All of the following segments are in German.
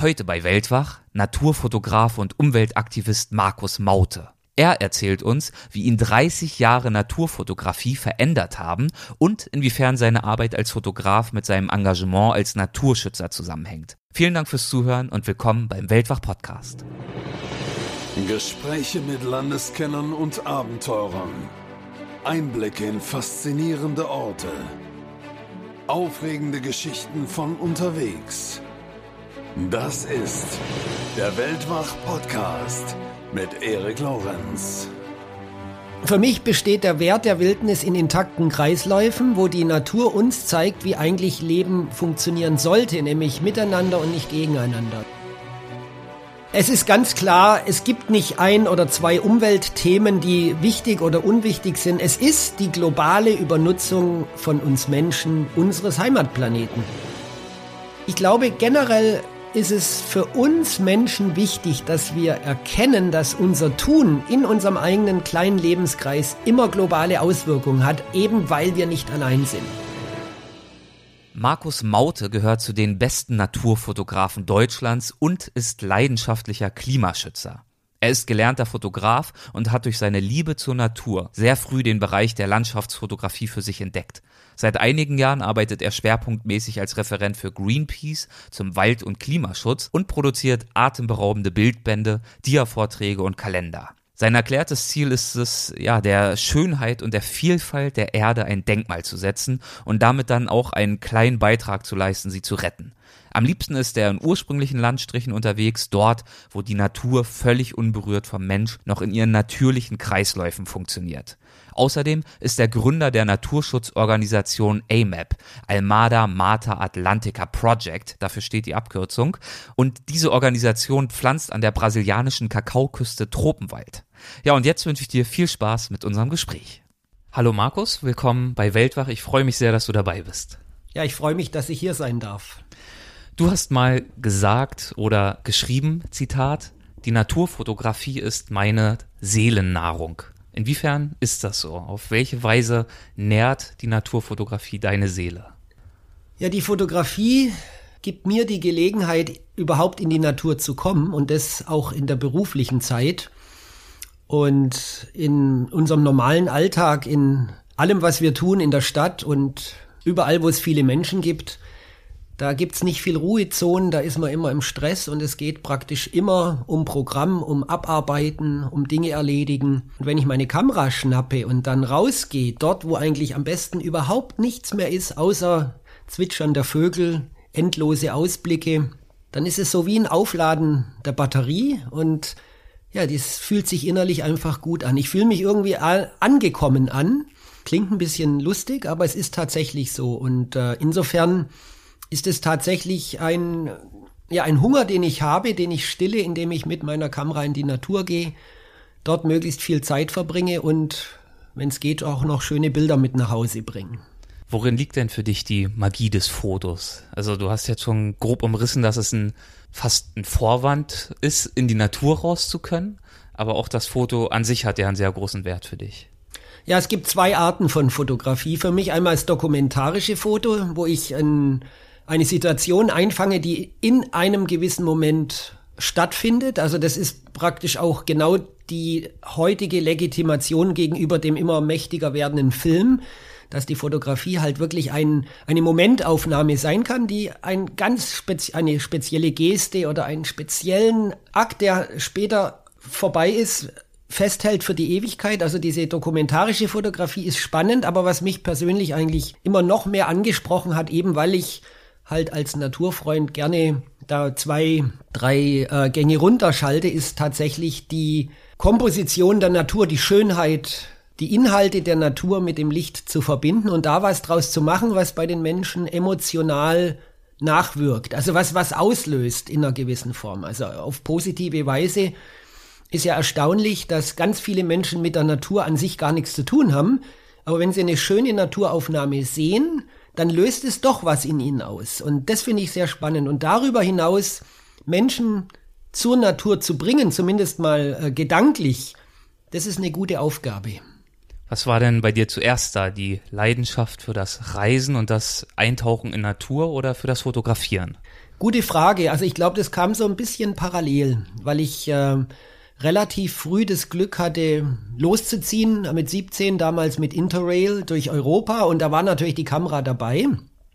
Heute bei Weltwach Naturfotograf und Umweltaktivist Markus Maute. Er erzählt uns, wie ihn 30 Jahre Naturfotografie verändert haben und inwiefern seine Arbeit als Fotograf mit seinem Engagement als Naturschützer zusammenhängt. Vielen Dank fürs Zuhören und willkommen beim Weltwach Podcast. Gespräche mit Landeskennern und Abenteurern. Einblicke in faszinierende Orte. Aufregende Geschichten von unterwegs. Das ist der Weltwach-Podcast mit Erik Lorenz. Für mich besteht der Wert der Wildnis in intakten Kreisläufen, wo die Natur uns zeigt, wie eigentlich Leben funktionieren sollte, nämlich miteinander und nicht gegeneinander. Es ist ganz klar, es gibt nicht ein oder zwei Umweltthemen, die wichtig oder unwichtig sind. Es ist die globale Übernutzung von uns Menschen unseres Heimatplaneten. Ich glaube generell ist es für uns Menschen wichtig, dass wir erkennen, dass unser Tun in unserem eigenen kleinen Lebenskreis immer globale Auswirkungen hat, eben weil wir nicht allein sind. Markus Maute gehört zu den besten Naturfotografen Deutschlands und ist leidenschaftlicher Klimaschützer. Er ist gelernter Fotograf und hat durch seine Liebe zur Natur sehr früh den Bereich der Landschaftsfotografie für sich entdeckt. Seit einigen Jahren arbeitet er schwerpunktmäßig als Referent für Greenpeace zum Wald- und Klimaschutz und produziert atemberaubende Bildbände, Dia-Vorträge und Kalender. Sein erklärtes Ziel ist es, ja, der Schönheit und der Vielfalt der Erde ein Denkmal zu setzen und damit dann auch einen kleinen Beitrag zu leisten, sie zu retten. Am liebsten ist er in ursprünglichen Landstrichen unterwegs, dort, wo die Natur völlig unberührt vom Mensch noch in ihren natürlichen Kreisläufen funktioniert. Außerdem ist er Gründer der Naturschutzorganisation AMAP, Almada Mata Atlantica Project, dafür steht die Abkürzung, und diese Organisation pflanzt an der brasilianischen Kakaoküste Tropenwald. Ja, und jetzt wünsche ich dir viel Spaß mit unserem Gespräch. Hallo Markus, willkommen bei Weltwach. Ich freue mich sehr, dass du dabei bist. Ja, ich freue mich, dass ich hier sein darf. Du hast mal gesagt oder geschrieben, Zitat, die Naturfotografie ist meine Seelennahrung. Inwiefern ist das so? Auf welche Weise nährt die Naturfotografie deine Seele? Ja, die Fotografie gibt mir die Gelegenheit, überhaupt in die Natur zu kommen und das auch in der beruflichen Zeit. Und in unserem normalen Alltag, in allem, was wir tun in der Stadt und überall, wo es viele Menschen gibt, da gibt's nicht viel Ruhezonen, da ist man immer im Stress und es geht praktisch immer um Programm, um Abarbeiten, um Dinge erledigen. Und wenn ich meine Kamera schnappe und dann rausgehe, dort wo eigentlich am besten überhaupt nichts mehr ist, außer Zwitschern der Vögel, endlose Ausblicke, dann ist es so wie ein Aufladen der Batterie und ja, das fühlt sich innerlich einfach gut an. Ich fühle mich irgendwie angekommen an. Klingt ein bisschen lustig, aber es ist tatsächlich so. Und äh, insofern ist es tatsächlich ein, ja, ein Hunger, den ich habe, den ich stille, indem ich mit meiner Kamera in die Natur gehe, dort möglichst viel Zeit verbringe und, wenn es geht, auch noch schöne Bilder mit nach Hause bringen. Worin liegt denn für dich die Magie des Fotos? Also du hast jetzt schon grob umrissen, dass es ein fast ein Vorwand ist, in die Natur raus zu können, aber auch das Foto an sich hat ja einen sehr großen Wert für dich. Ja, es gibt zwei Arten von Fotografie. Für mich einmal das dokumentarische Foto, wo ich ein eine Situation einfange, die in einem gewissen Moment stattfindet. Also das ist praktisch auch genau die heutige Legitimation gegenüber dem immer mächtiger werdenden Film, dass die Fotografie halt wirklich ein, eine Momentaufnahme sein kann, die ein ganz spezi eine spezielle Geste oder einen speziellen Akt, der später vorbei ist, festhält für die Ewigkeit. Also diese dokumentarische Fotografie ist spannend, aber was mich persönlich eigentlich immer noch mehr angesprochen hat, eben weil ich halt als Naturfreund gerne da zwei, drei äh, Gänge runterschalte, ist tatsächlich die Komposition der Natur, die Schönheit, die Inhalte der Natur mit dem Licht zu verbinden und da was draus zu machen, was bei den Menschen emotional nachwirkt. Also was, was auslöst in einer gewissen Form. Also auf positive Weise ist ja erstaunlich, dass ganz viele Menschen mit der Natur an sich gar nichts zu tun haben. Aber wenn sie eine schöne Naturaufnahme sehen, dann löst es doch was in ihnen aus. Und das finde ich sehr spannend. Und darüber hinaus Menschen zur Natur zu bringen, zumindest mal äh, gedanklich, das ist eine gute Aufgabe. Was war denn bei dir zuerst da? Die Leidenschaft für das Reisen und das Eintauchen in Natur oder für das Fotografieren? Gute Frage. Also ich glaube, das kam so ein bisschen parallel, weil ich äh, relativ früh das Glück hatte, loszuziehen, mit 17 damals mit Interrail durch Europa und da war natürlich die Kamera dabei.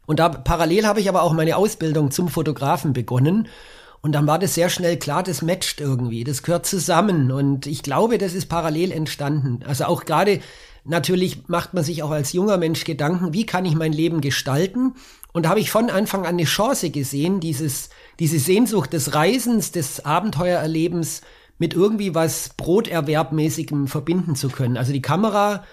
Und da parallel habe ich aber auch meine Ausbildung zum Fotografen begonnen. Und dann war das sehr schnell klar, das matcht irgendwie, das gehört zusammen. Und ich glaube, das ist parallel entstanden. Also auch gerade, natürlich macht man sich auch als junger Mensch Gedanken, wie kann ich mein Leben gestalten? Und da habe ich von Anfang an eine Chance gesehen, dieses, diese Sehnsucht des Reisens, des Abenteuererlebens mit irgendwie was Broterwerbmäßigem verbinden zu können. Also die Kamera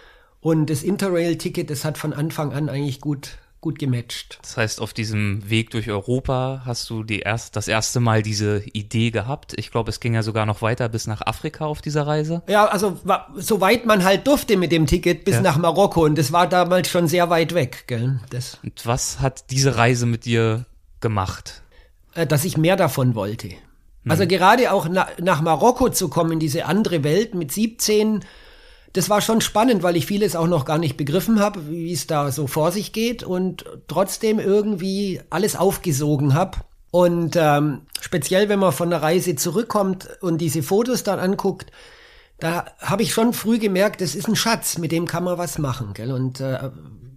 und das Interrail-Ticket, das hat von Anfang an eigentlich gut gut gematcht. Das heißt, auf diesem Weg durch Europa hast du die erst, das erste Mal diese Idee gehabt. Ich glaube, es ging ja sogar noch weiter bis nach Afrika auf dieser Reise. Ja, also soweit man halt durfte mit dem Ticket bis ja. nach Marokko und das war damals schon sehr weit weg. Gell? Das. Und was hat diese Reise mit dir gemacht? Äh, dass ich mehr davon wollte. Also gerade auch na, nach Marokko zu kommen, in diese andere Welt mit 17 das war schon spannend, weil ich vieles auch noch gar nicht begriffen habe, wie es da so vor sich geht und trotzdem irgendwie alles aufgesogen habe. Und ähm, speziell, wenn man von der Reise zurückkommt und diese Fotos dann anguckt, da habe ich schon früh gemerkt, das ist ein Schatz, mit dem kann man was machen. Gell? Und äh,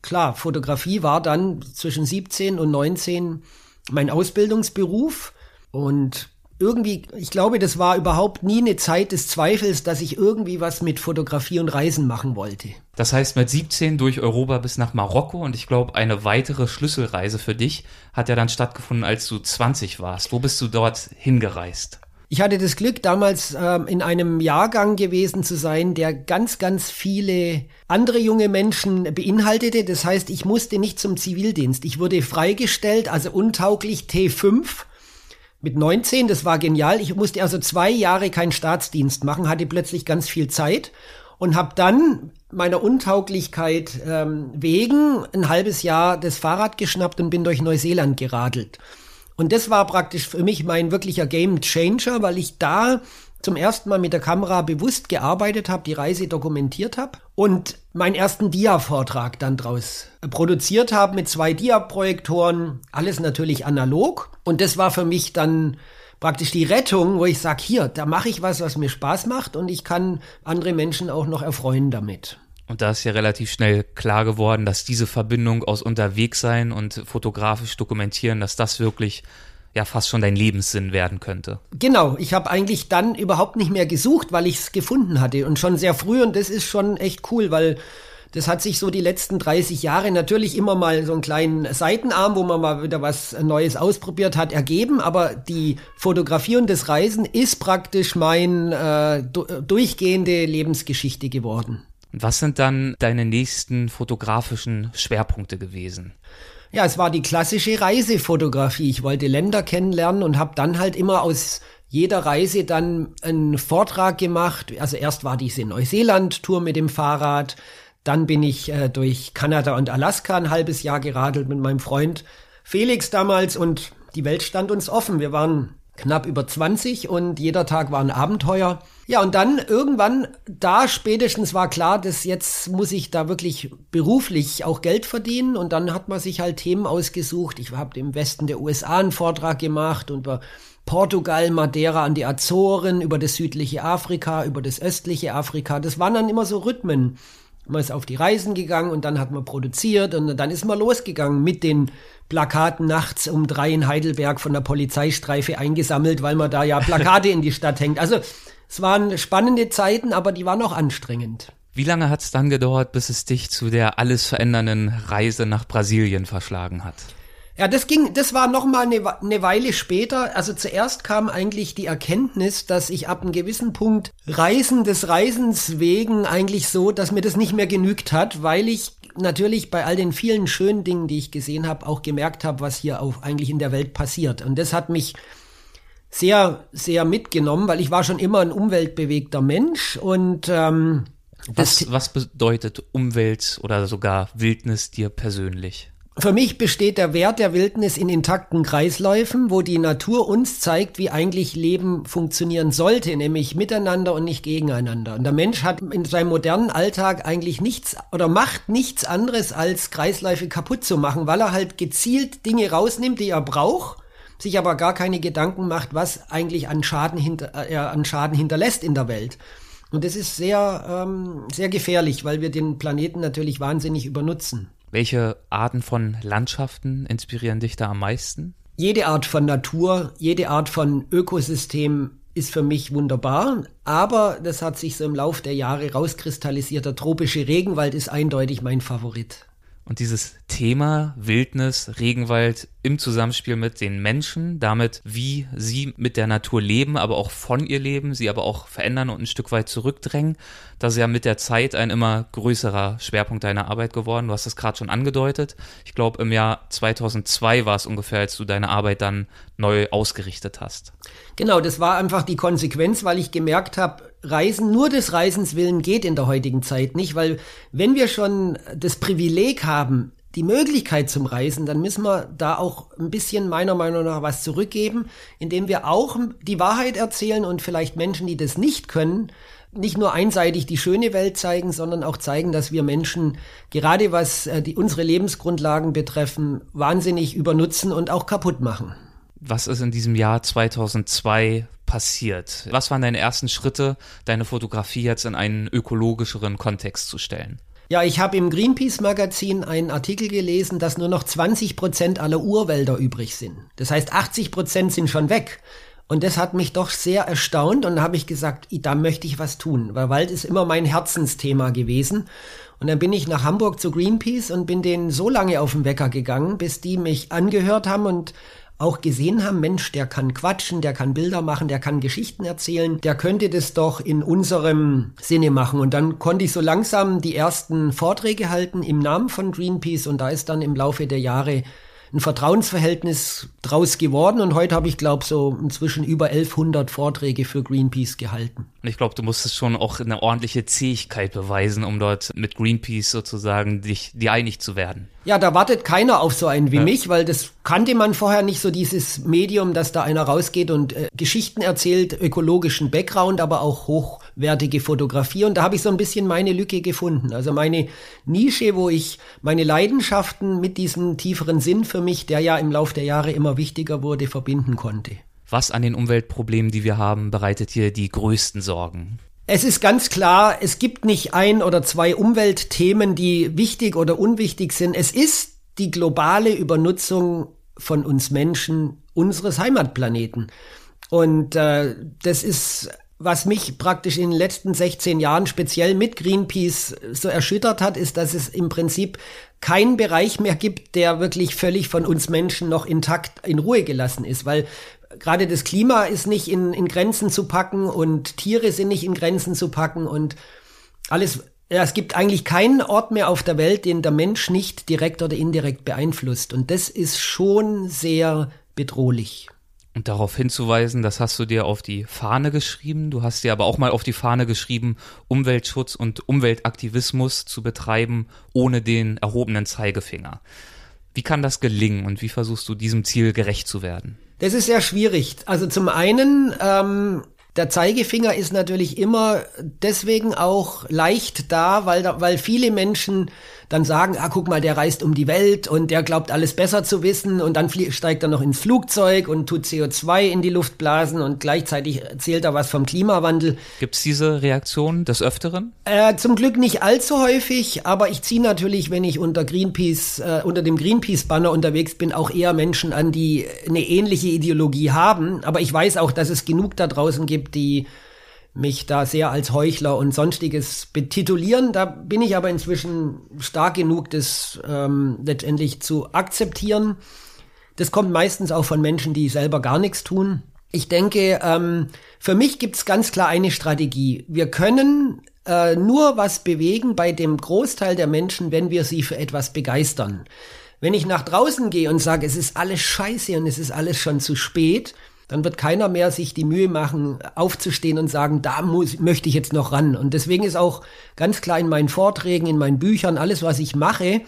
klar, Fotografie war dann zwischen 17 und 19 mein Ausbildungsberuf. Und irgendwie, ich glaube, das war überhaupt nie eine Zeit des Zweifels, dass ich irgendwie was mit Fotografie und Reisen machen wollte. Das heißt, mit 17 durch Europa bis nach Marokko und ich glaube, eine weitere Schlüsselreise für dich hat ja dann stattgefunden, als du 20 warst. Wo bist du dort hingereist? Ich hatte das Glück, damals äh, in einem Jahrgang gewesen zu sein, der ganz, ganz viele andere junge Menschen beinhaltete. Das heißt, ich musste nicht zum Zivildienst. Ich wurde freigestellt, also untauglich T5 mit 19, das war genial. Ich musste also zwei Jahre keinen Staatsdienst machen, hatte plötzlich ganz viel Zeit und habe dann meiner Untauglichkeit ähm, wegen ein halbes Jahr das Fahrrad geschnappt und bin durch Neuseeland geradelt. Und das war praktisch für mich mein wirklicher Game Changer, weil ich da zum ersten Mal mit der Kamera bewusst gearbeitet habe, die Reise dokumentiert habe und meinen ersten Dia-Vortrag dann draus produziert habe mit zwei Dia-Projektoren, alles natürlich analog. Und das war für mich dann praktisch die Rettung, wo ich sage, hier, da mache ich was, was mir Spaß macht und ich kann andere Menschen auch noch erfreuen damit. Und da ist ja relativ schnell klar geworden, dass diese Verbindung aus Unterwegssein und fotografisch dokumentieren, dass das wirklich ja fast schon dein Lebenssinn werden könnte. Genau, ich habe eigentlich dann überhaupt nicht mehr gesucht, weil ich es gefunden hatte und schon sehr früh und das ist schon echt cool, weil das hat sich so die letzten 30 Jahre natürlich immer mal so einen kleinen Seitenarm, wo man mal wieder was Neues ausprobiert hat, ergeben. Aber die Fotografie und das Reisen ist praktisch mein äh, durchgehende Lebensgeschichte geworden. Was sind dann deine nächsten fotografischen Schwerpunkte gewesen? Ja, es war die klassische Reisefotografie. Ich wollte Länder kennenlernen und habe dann halt immer aus jeder Reise dann einen Vortrag gemacht. Also erst war diese Neuseeland-Tour mit dem Fahrrad, dann bin ich äh, durch Kanada und Alaska ein halbes Jahr geradelt mit meinem Freund Felix damals und die Welt stand uns offen. Wir waren knapp über 20 und jeder Tag war ein Abenteuer. Ja, und dann irgendwann, da spätestens war klar, dass jetzt muss ich da wirklich beruflich auch Geld verdienen und dann hat man sich halt Themen ausgesucht. Ich habe im Westen der USA einen Vortrag gemacht und über Portugal, Madeira an die Azoren, über das südliche Afrika, über das östliche Afrika. Das waren dann immer so Rhythmen. Man ist auf die Reisen gegangen und dann hat man produziert und dann ist man losgegangen mit den Plakaten nachts um drei in Heidelberg von der Polizeistreife eingesammelt, weil man da ja Plakate in die Stadt hängt. Also es waren spannende Zeiten, aber die waren auch anstrengend. Wie lange hat es dann gedauert, bis es dich zu der alles verändernden Reise nach Brasilien verschlagen hat? Ja, das ging, das war noch mal eine, eine Weile später. Also zuerst kam eigentlich die Erkenntnis, dass ich ab einem gewissen Punkt Reisen des Reisens wegen eigentlich so, dass mir das nicht mehr genügt hat, weil ich natürlich bei all den vielen schönen Dingen, die ich gesehen habe, auch gemerkt habe, was hier auch eigentlich in der Welt passiert. Und das hat mich sehr, sehr mitgenommen, weil ich war schon immer ein umweltbewegter Mensch und ähm, was, was bedeutet Umwelt oder sogar Wildnis dir persönlich? Für mich besteht der Wert der Wildnis in intakten Kreisläufen, wo die Natur uns zeigt, wie eigentlich Leben funktionieren sollte, nämlich miteinander und nicht gegeneinander. Und der Mensch hat in seinem modernen Alltag eigentlich nichts oder macht nichts anderes als Kreisläufe kaputt zu machen, weil er halt gezielt Dinge rausnimmt, die er braucht sich aber gar keine Gedanken macht, was eigentlich an Schaden, hinter, äh, an Schaden hinterlässt in der Welt. Und das ist sehr, ähm, sehr gefährlich, weil wir den Planeten natürlich wahnsinnig übernutzen. Welche Arten von Landschaften inspirieren dich da am meisten? Jede Art von Natur, jede Art von Ökosystem ist für mich wunderbar, aber das hat sich so im Lauf der Jahre rauskristallisiert. Der tropische Regenwald ist eindeutig mein Favorit. Und dieses Thema Wildnis, Regenwald im Zusammenspiel mit den Menschen, damit wie sie mit der Natur leben, aber auch von ihr leben, sie aber auch verändern und ein Stück weit zurückdrängen, das ist ja mit der Zeit ein immer größerer Schwerpunkt deiner Arbeit geworden. Du hast es gerade schon angedeutet. Ich glaube, im Jahr 2002 war es ungefähr, als du deine Arbeit dann neu ausgerichtet hast. Genau, das war einfach die Konsequenz, weil ich gemerkt habe, Reisen nur des Reisens willen geht in der heutigen Zeit nicht, weil wenn wir schon das Privileg haben, die Möglichkeit zum Reisen, dann müssen wir da auch ein bisschen meiner Meinung nach was zurückgeben, indem wir auch die Wahrheit erzählen und vielleicht Menschen, die das nicht können, nicht nur einseitig die schöne Welt zeigen, sondern auch zeigen, dass wir Menschen, gerade was äh, die, unsere Lebensgrundlagen betreffen, wahnsinnig übernutzen und auch kaputt machen was ist in diesem Jahr 2002 passiert? Was waren deine ersten Schritte, deine Fotografie jetzt in einen ökologischeren Kontext zu stellen? Ja, ich habe im Greenpeace-Magazin einen Artikel gelesen, dass nur noch 20 Prozent aller Urwälder übrig sind. Das heißt, 80 Prozent sind schon weg. Und das hat mich doch sehr erstaunt und habe ich gesagt, da möchte ich was tun, weil Wald ist immer mein Herzensthema gewesen. Und dann bin ich nach Hamburg zu Greenpeace und bin denen so lange auf den Wecker gegangen, bis die mich angehört haben und auch gesehen haben, Mensch, der kann quatschen, der kann Bilder machen, der kann Geschichten erzählen, der könnte das doch in unserem Sinne machen. Und dann konnte ich so langsam die ersten Vorträge halten im Namen von Greenpeace und da ist dann im Laufe der Jahre ein Vertrauensverhältnis draus geworden und heute habe ich glaube so inzwischen über 1100 Vorträge für Greenpeace gehalten. Und ich glaube, du musstest schon auch eine ordentliche Zähigkeit beweisen, um dort mit Greenpeace sozusagen dich dir einig zu werden. Ja, da wartet keiner auf so einen wie ja. mich, weil das kannte man vorher nicht so dieses Medium, dass da einer rausgeht und äh, Geschichten erzählt, ökologischen Background, aber auch hochwertige Fotografie. Und da habe ich so ein bisschen meine Lücke gefunden. Also meine Nische, wo ich meine Leidenschaften mit diesem tieferen Sinn für mich, der ja im Laufe der Jahre immer wichtiger wurde, verbinden konnte. Was an den Umweltproblemen, die wir haben, bereitet dir die größten Sorgen? Es ist ganz klar, es gibt nicht ein oder zwei Umweltthemen, die wichtig oder unwichtig sind. Es ist die globale Übernutzung von uns Menschen unseres Heimatplaneten. Und äh, das ist, was mich praktisch in den letzten 16 Jahren speziell mit Greenpeace so erschüttert hat, ist, dass es im Prinzip keinen Bereich mehr gibt, der wirklich völlig von uns Menschen noch intakt in Ruhe gelassen ist, weil gerade das Klima ist nicht in, in Grenzen zu packen und Tiere sind nicht in Grenzen zu packen und alles, ja, es gibt eigentlich keinen Ort mehr auf der Welt, den der Mensch nicht direkt oder indirekt beeinflusst. Und das ist schon sehr bedrohlich. Und darauf hinzuweisen, das hast du dir auf die Fahne geschrieben. Du hast dir aber auch mal auf die Fahne geschrieben, Umweltschutz und Umweltaktivismus zu betreiben, ohne den erhobenen Zeigefinger. Wie kann das gelingen und wie versuchst du diesem Ziel gerecht zu werden? Das ist sehr schwierig. Also zum einen, ähm, der Zeigefinger ist natürlich immer deswegen auch leicht da, weil, da, weil viele Menschen dann sagen, ah, guck mal, der reist um die Welt und der glaubt alles besser zu wissen und dann steigt er noch ins Flugzeug und tut CO2 in die Luft blasen und gleichzeitig erzählt er was vom Klimawandel. Gibt es diese Reaktion des Öfteren? Äh, zum Glück nicht allzu häufig, aber ich ziehe natürlich, wenn ich unter Greenpeace, äh, unter dem Greenpeace-Banner unterwegs bin, auch eher Menschen an, die eine ähnliche Ideologie haben. Aber ich weiß auch, dass es genug da draußen gibt, die mich da sehr als Heuchler und sonstiges betitulieren. Da bin ich aber inzwischen stark genug, das ähm, letztendlich zu akzeptieren. Das kommt meistens auch von Menschen, die selber gar nichts tun. Ich denke, ähm, für mich gibt's ganz klar eine Strategie. Wir können äh, nur was bewegen bei dem Großteil der Menschen, wenn wir sie für etwas begeistern. Wenn ich nach draußen gehe und sage, es ist alles scheiße und es ist alles schon zu spät, dann wird keiner mehr sich die Mühe machen, aufzustehen und sagen, da muss, möchte ich jetzt noch ran. Und deswegen ist auch ganz klar in meinen Vorträgen, in meinen Büchern, alles, was ich mache,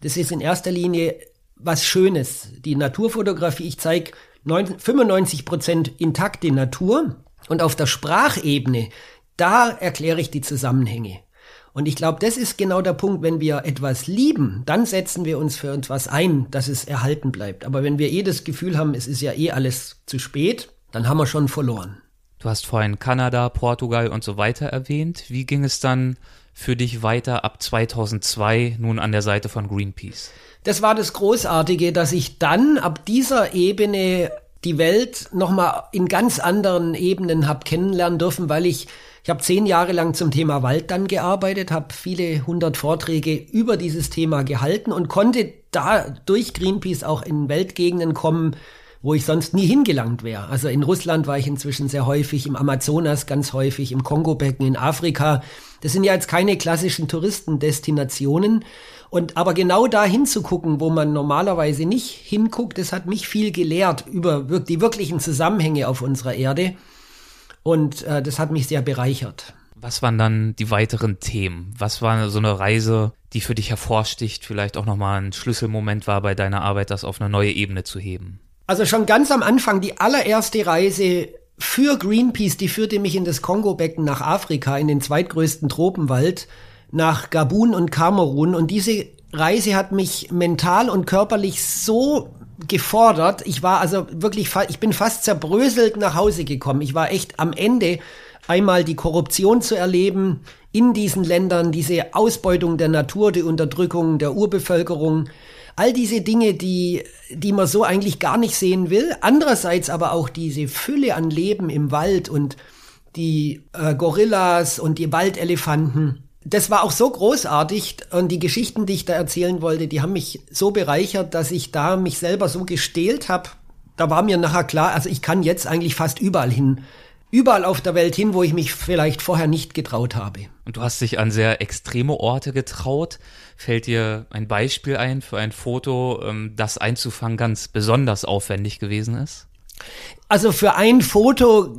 das ist in erster Linie was Schönes. Die Naturfotografie, ich zeige 95 Prozent intakte Natur und auf der Sprachebene, da erkläre ich die Zusammenhänge. Und ich glaube, das ist genau der Punkt, wenn wir etwas lieben, dann setzen wir uns für etwas ein, dass es erhalten bleibt. Aber wenn wir eh das Gefühl haben, es ist ja eh alles zu spät, dann haben wir schon verloren. Du hast vorhin Kanada, Portugal und so weiter erwähnt. Wie ging es dann für dich weiter ab 2002 nun an der Seite von Greenpeace? Das war das Großartige, dass ich dann ab dieser Ebene die Welt nochmal in ganz anderen Ebenen habe kennenlernen dürfen, weil ich ich habe zehn Jahre lang zum Thema Wald dann gearbeitet, habe viele hundert Vorträge über dieses Thema gehalten und konnte da durch Greenpeace auch in Weltgegenden kommen, wo ich sonst nie hingelangt wäre. Also in Russland war ich inzwischen sehr häufig, im Amazonas ganz häufig, im Kongo-Becken, in Afrika. Das sind ja jetzt keine klassischen Touristendestinationen. Und aber genau da hinzugucken, wo man normalerweise nicht hinguckt, das hat mich viel gelehrt über die wirklichen Zusammenhänge auf unserer Erde. Und äh, das hat mich sehr bereichert. Was waren dann die weiteren Themen? Was war so eine Reise, die für dich hervorsticht, vielleicht auch nochmal ein Schlüsselmoment war bei deiner Arbeit, das auf eine neue Ebene zu heben? Also schon ganz am Anfang, die allererste Reise für Greenpeace, die führte mich in das Kongo-Becken nach Afrika, in den zweitgrößten Tropenwald, nach Gabun und Kamerun. Und diese Reise hat mich mental und körperlich so gefordert. Ich war also wirklich, ich bin fast zerbröselt nach Hause gekommen. Ich war echt am Ende einmal die Korruption zu erleben in diesen Ländern, diese Ausbeutung der Natur, die Unterdrückung der Urbevölkerung, all diese Dinge, die, die man so eigentlich gar nicht sehen will. Andererseits aber auch diese Fülle an Leben im Wald und die äh, Gorillas und die Waldelefanten das war auch so großartig und die Geschichten, die ich da erzählen wollte, die haben mich so bereichert, dass ich da mich selber so gestählt habe. Da war mir nachher klar, also ich kann jetzt eigentlich fast überall hin. Überall auf der Welt hin, wo ich mich vielleicht vorher nicht getraut habe. Und du hast dich an sehr extreme Orte getraut. Fällt dir ein Beispiel ein für ein Foto, ähm, das einzufangen ganz besonders aufwendig gewesen ist? Also für ein Foto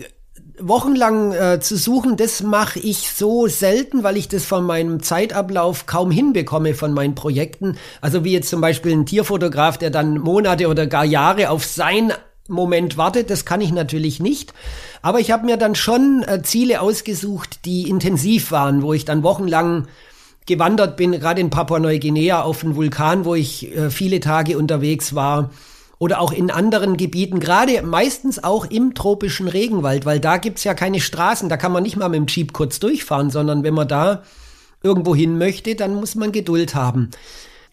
wochenlang äh, zu suchen, das mache ich so selten, weil ich das von meinem Zeitablauf kaum hinbekomme von meinen Projekten. Also wie jetzt zum Beispiel ein Tierfotograf, der dann Monate oder gar Jahre auf sein Moment wartet, das kann ich natürlich nicht. Aber ich habe mir dann schon äh, Ziele ausgesucht, die intensiv waren, wo ich dann wochenlang gewandert bin, gerade in Papua-Neuguinea auf dem Vulkan, wo ich äh, viele Tage unterwegs war oder auch in anderen Gebieten, gerade meistens auch im tropischen Regenwald, weil da gibt's ja keine Straßen, da kann man nicht mal mit dem Jeep kurz durchfahren, sondern wenn man da irgendwo hin möchte, dann muss man Geduld haben.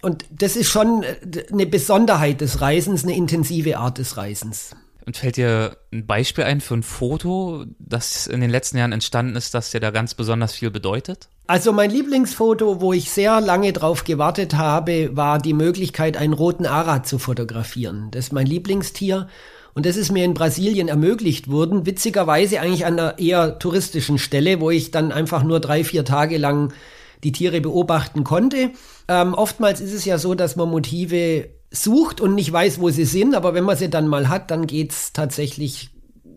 Und das ist schon äh, eine Besonderheit des Reisens, eine intensive Art des Reisens. Und fällt dir ein Beispiel ein für ein Foto, das in den letzten Jahren entstanden ist, das dir da ganz besonders viel bedeutet? Also mein Lieblingsfoto, wo ich sehr lange drauf gewartet habe, war die Möglichkeit, einen roten Ara zu fotografieren. Das ist mein Lieblingstier. Und das ist mir in Brasilien ermöglicht worden. Witzigerweise eigentlich an einer eher touristischen Stelle, wo ich dann einfach nur drei, vier Tage lang die Tiere beobachten konnte. Ähm, oftmals ist es ja so, dass man Motive sucht und nicht weiß, wo sie sind, aber wenn man sie dann mal hat, dann geht's tatsächlich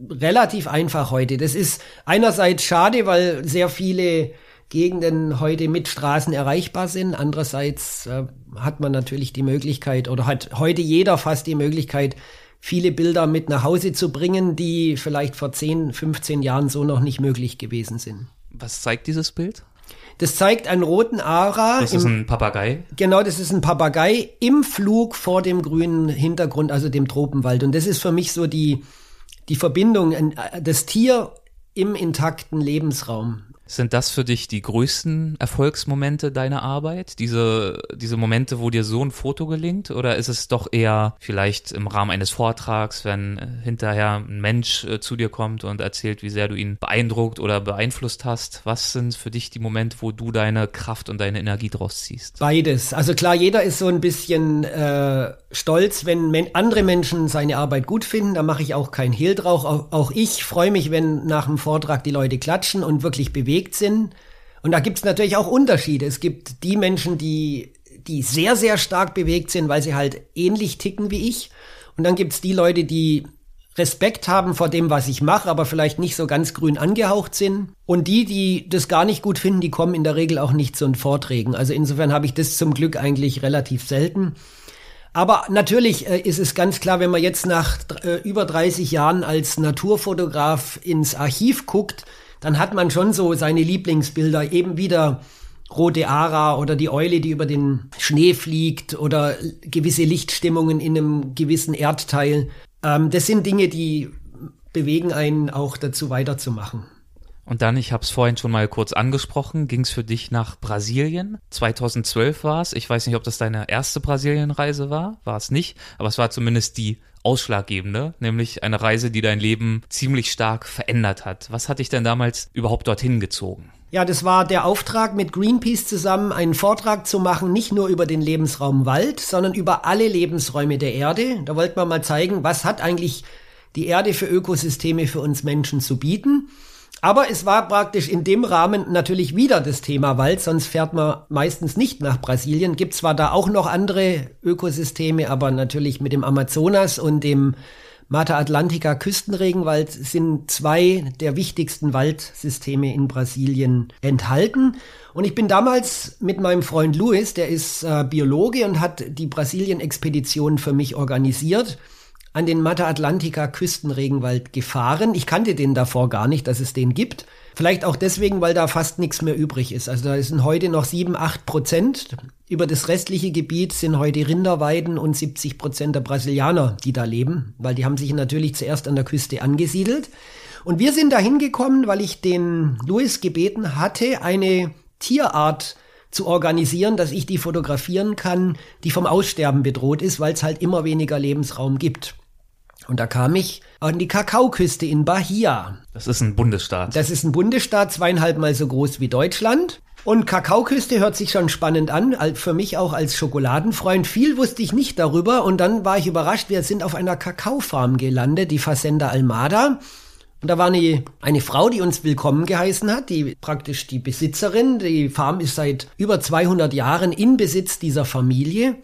relativ einfach heute. Das ist einerseits schade, weil sehr viele Gegenden heute mit Straßen erreichbar sind. Andererseits äh, hat man natürlich die Möglichkeit oder hat heute jeder fast die Möglichkeit, viele Bilder mit nach Hause zu bringen, die vielleicht vor 10, 15 Jahren so noch nicht möglich gewesen sind. Was zeigt dieses Bild? Das zeigt einen roten Ara. Das ist im, ein Papagei. Genau, das ist ein Papagei im Flug vor dem grünen Hintergrund, also dem Tropenwald. Und das ist für mich so die, die Verbindung, das Tier im intakten Lebensraum. Sind das für dich die größten Erfolgsmomente deiner Arbeit? Diese, diese Momente, wo dir so ein Foto gelingt? Oder ist es doch eher vielleicht im Rahmen eines Vortrags, wenn äh, hinterher ein Mensch äh, zu dir kommt und erzählt, wie sehr du ihn beeindruckt oder beeinflusst hast? Was sind für dich die Momente, wo du deine Kraft und deine Energie draus ziehst? Beides. Also klar, jeder ist so ein bisschen äh, stolz, wenn men andere Menschen seine Arbeit gut finden. Da mache ich auch kein Hehl drauf. Auch, auch ich freue mich, wenn nach dem Vortrag die Leute klatschen und wirklich bewegen bewegt sind. Und da gibt es natürlich auch Unterschiede. Es gibt die Menschen, die, die sehr, sehr stark bewegt sind, weil sie halt ähnlich ticken wie ich. Und dann gibt es die Leute, die Respekt haben vor dem, was ich mache, aber vielleicht nicht so ganz grün angehaucht sind. Und die, die das gar nicht gut finden, die kommen in der Regel auch nicht zu den Vorträgen. Also insofern habe ich das zum Glück eigentlich relativ selten. Aber natürlich äh, ist es ganz klar, wenn man jetzt nach äh, über 30 Jahren als Naturfotograf ins Archiv guckt, dann hat man schon so seine Lieblingsbilder eben wieder rote Ara oder die Eule, die über den Schnee fliegt oder gewisse Lichtstimmungen in einem gewissen Erdteil. Ähm, das sind Dinge, die bewegen einen auch dazu weiterzumachen. Und dann, ich habe es vorhin schon mal kurz angesprochen, ging es für dich nach Brasilien. 2012 war es. Ich weiß nicht, ob das deine erste Brasilienreise war. War es nicht. Aber es war zumindest die ausschlaggebende, nämlich eine Reise, die dein Leben ziemlich stark verändert hat. Was hat dich denn damals überhaupt dorthin gezogen? Ja, das war der Auftrag mit Greenpeace zusammen, einen Vortrag zu machen, nicht nur über den Lebensraum Wald, sondern über alle Lebensräume der Erde. Da wollten wir mal zeigen, was hat eigentlich die Erde für Ökosysteme für uns Menschen zu bieten. Aber es war praktisch in dem Rahmen natürlich wieder das Thema Wald, sonst fährt man meistens nicht nach Brasilien. Gibt zwar da auch noch andere Ökosysteme, aber natürlich mit dem Amazonas und dem Mata Atlantica Küstenregenwald sind zwei der wichtigsten Waldsysteme in Brasilien enthalten. Und ich bin damals mit meinem Freund Luis, der ist äh, Biologe und hat die Brasilien-Expedition für mich organisiert an den Mata Atlantica Küstenregenwald gefahren. Ich kannte den davor gar nicht, dass es den gibt. Vielleicht auch deswegen, weil da fast nichts mehr übrig ist. Also da sind heute noch sieben, acht Prozent. Über das restliche Gebiet sind heute Rinderweiden und 70 Prozent der Brasilianer, die da leben, weil die haben sich natürlich zuerst an der Küste angesiedelt. Und wir sind da hingekommen, weil ich den Louis gebeten hatte, eine Tierart zu organisieren, dass ich die fotografieren kann, die vom Aussterben bedroht ist, weil es halt immer weniger Lebensraum gibt. Und da kam ich an die Kakaoküste in Bahia. Das ist ein Bundesstaat. Das ist ein Bundesstaat, zweieinhalb Mal so groß wie Deutschland. Und Kakaoküste hört sich schon spannend an, für mich auch als Schokoladenfreund. Viel wusste ich nicht darüber und dann war ich überrascht, wir sind auf einer Kakaofarm gelandet, die Fazenda Almada. Und da war eine, eine Frau, die uns willkommen geheißen hat, die praktisch die Besitzerin. Die Farm ist seit über 200 Jahren in Besitz dieser Familie.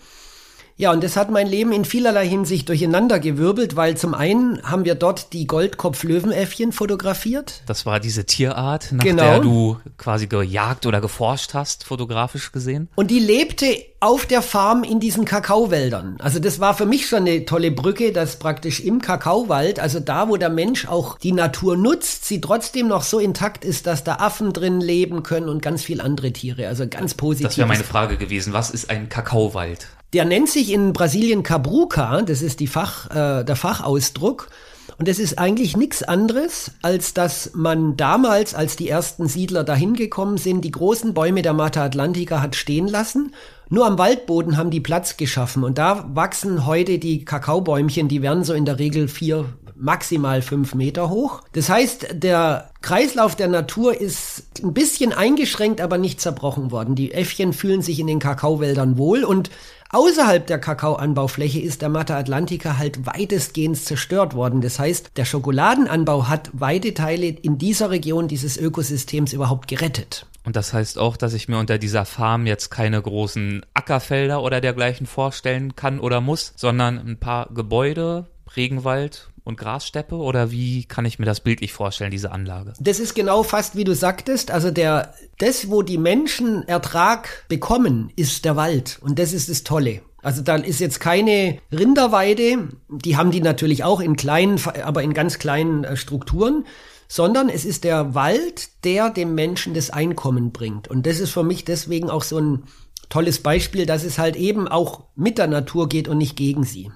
Ja, und das hat mein Leben in vielerlei Hinsicht durcheinandergewirbelt, weil zum einen haben wir dort die Goldkopf-Löwenäffchen fotografiert. Das war diese Tierart, nach genau. der du quasi gejagt oder geforscht hast, fotografisch gesehen. Und die lebte auf der Farm in diesen Kakaowäldern. Also das war für mich schon eine tolle Brücke, dass praktisch im Kakaowald, also da, wo der Mensch auch die Natur nutzt, sie trotzdem noch so intakt ist, dass da Affen drin leben können und ganz viel andere Tiere. Also ganz positiv. Das wäre meine Frage gewesen. Was ist ein Kakaowald? Der nennt sich in Brasilien Cabruca, das ist die Fach, äh, der Fachausdruck. Und das ist eigentlich nichts anderes, als dass man damals, als die ersten Siedler dahin gekommen sind, die großen Bäume der Mata Atlantica hat stehen lassen. Nur am Waldboden haben die Platz geschaffen. Und da wachsen heute die Kakaobäumchen, die werden so in der Regel vier, maximal fünf Meter hoch. Das heißt, der Kreislauf der Natur ist ein bisschen eingeschränkt, aber nicht zerbrochen worden. Die Äffchen fühlen sich in den Kakaowäldern wohl und Außerhalb der Kakaoanbaufläche ist der Mata Atlantica halt weitestgehend zerstört worden. Das heißt, der Schokoladenanbau hat weite Teile in dieser Region dieses Ökosystems überhaupt gerettet. Und das heißt auch, dass ich mir unter dieser Farm jetzt keine großen Ackerfelder oder dergleichen vorstellen kann oder muss, sondern ein paar Gebäude, Regenwald, und Grassteppe oder wie kann ich mir das bildlich vorstellen, diese Anlage? Das ist genau fast wie du sagtest, also der, das, wo die Menschen Ertrag bekommen, ist der Wald und das ist das Tolle. Also da ist jetzt keine Rinderweide, die haben die natürlich auch in kleinen, aber in ganz kleinen äh, Strukturen, sondern es ist der Wald, der dem Menschen das Einkommen bringt. Und das ist für mich deswegen auch so ein tolles Beispiel, dass es halt eben auch mit der Natur geht und nicht gegen sie.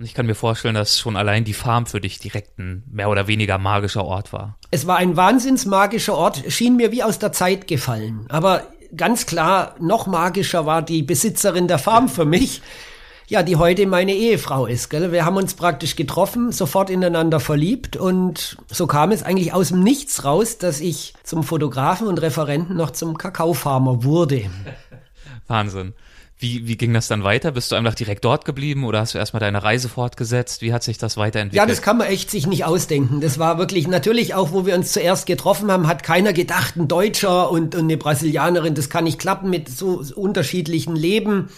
Ich kann mir vorstellen, dass schon allein die Farm für dich direkt ein mehr oder weniger magischer Ort war. Es war ein wahnsinns magischer Ort, schien mir wie aus der Zeit gefallen. Aber ganz klar, noch magischer war die Besitzerin der Farm für mich. Ja, die heute meine Ehefrau ist. Gell? Wir haben uns praktisch getroffen, sofort ineinander verliebt und so kam es eigentlich aus dem Nichts raus, dass ich zum Fotografen und Referenten noch zum Kakaofarmer wurde. Wahnsinn. Wie, wie ging das dann weiter? Bist du einfach direkt dort geblieben oder hast du erstmal deine Reise fortgesetzt? Wie hat sich das weiterentwickelt? Ja, das kann man echt sich nicht ausdenken. Das war wirklich natürlich auch, wo wir uns zuerst getroffen haben, hat keiner gedacht, ein Deutscher und, und eine Brasilianerin, das kann nicht klappen mit so unterschiedlichen Leben.